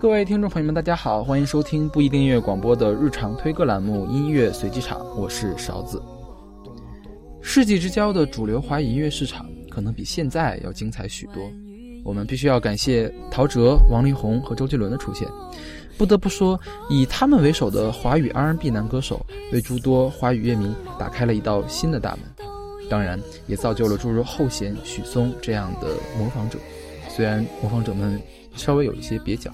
各位听众朋友们，大家好，欢迎收听不一定音乐广播的日常推歌栏目《音乐随机场》，我是勺子。世纪之交的主流华语音乐市场，可能比现在要精彩许多。我们必须要感谢陶喆、王力宏和周杰伦的出现。不得不说，以他们为首的华语 R&B 男歌手，为诸多华语乐迷打开了一道新的大门。当然，也造就了诸如后弦、许嵩这样的模仿者。虽然模仿者们稍微有一些蹩脚。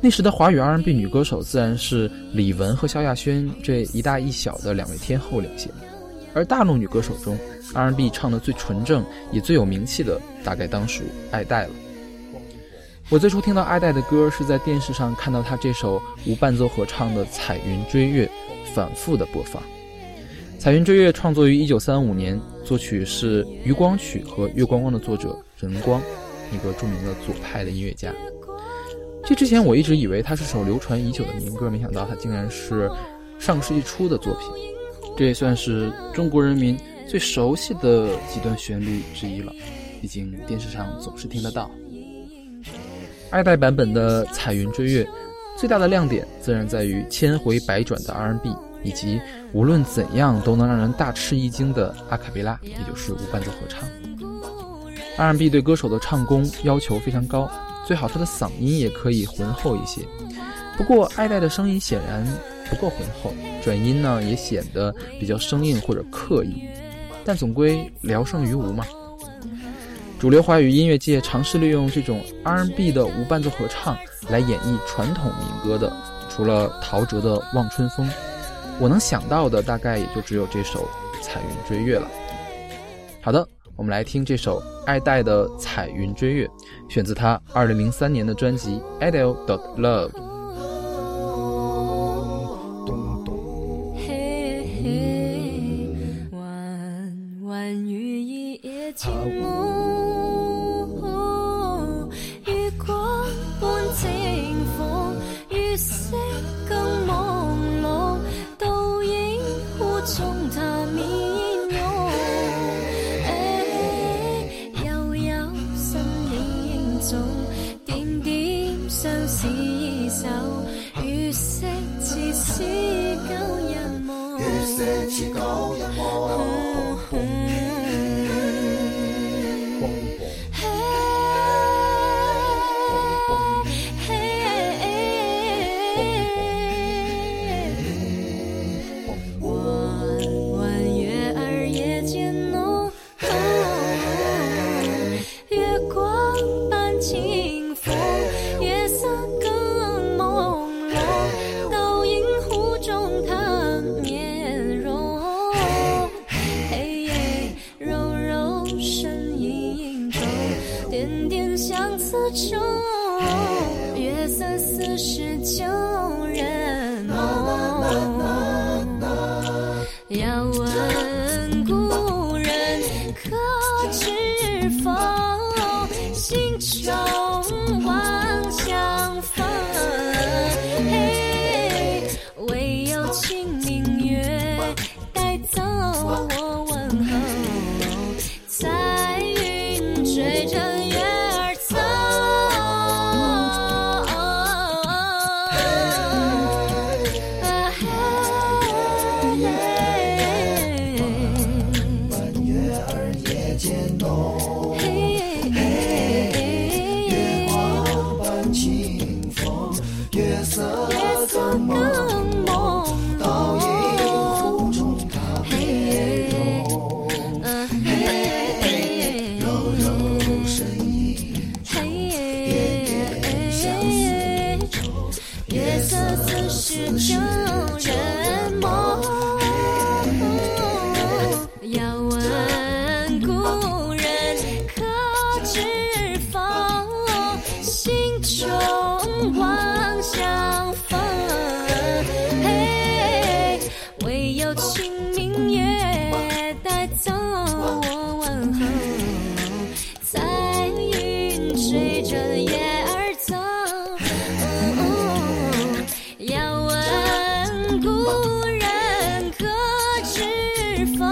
那时的华语 R&B 女歌手自然是李玟和萧亚轩这一大一小的两位天后领衔，而大陆女歌手中 R&B 唱的最纯正也最有名气的，大概当属爱戴了。我最初听到爱戴的歌是在电视上看到她这首无伴奏合唱的《彩云追月》，反复的播放。《彩云追月》创作于一九三五年，作曲是余光曲和《月光光》的作者晨光，一个著名的左派的音乐家。这之前我一直以为它是首流传已久的民歌，没想到它竟然是上世纪初的作品。这也算是中国人民最熟悉的几段旋律之一了，毕竟电视上总是听得到。二代版本的《彩云追月》最大的亮点自然在于千回百转的 R&B，以及无论怎样都能让人大吃一惊的阿卡贝拉，也就是无伴奏合唱。R&B 对歌手的唱功要求非常高。最好他的嗓音也可以浑厚一些，不过爱戴的声音显然不够浑厚，转音呢也显得比较生硬或者刻意，但总归聊胜于无嘛。主流华语音乐界尝试利用这种 R&B 的无伴奏合唱来演绎传统民歌的，除了陶喆的《望春风》，我能想到的大概也就只有这首《彩云追月》了。好的。我们来听这首爱戴的《彩云追月》，选自他二零零三年的专辑《Adele 月色似是旧 si 月色似是旧人梦，遥问故人可知否？心愁。月光伴清风，月色似朦，倒映湖中。嘿，柔柔身影，相思愁，夜色。走我问候，彩云追着月儿走。要问故人可知否？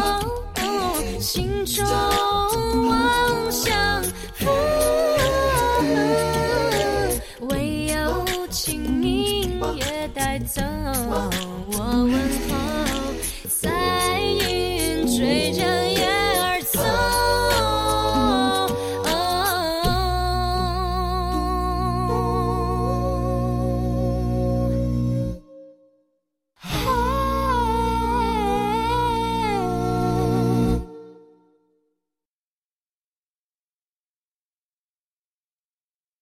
心中梦想，唯有清明夜带走我问候。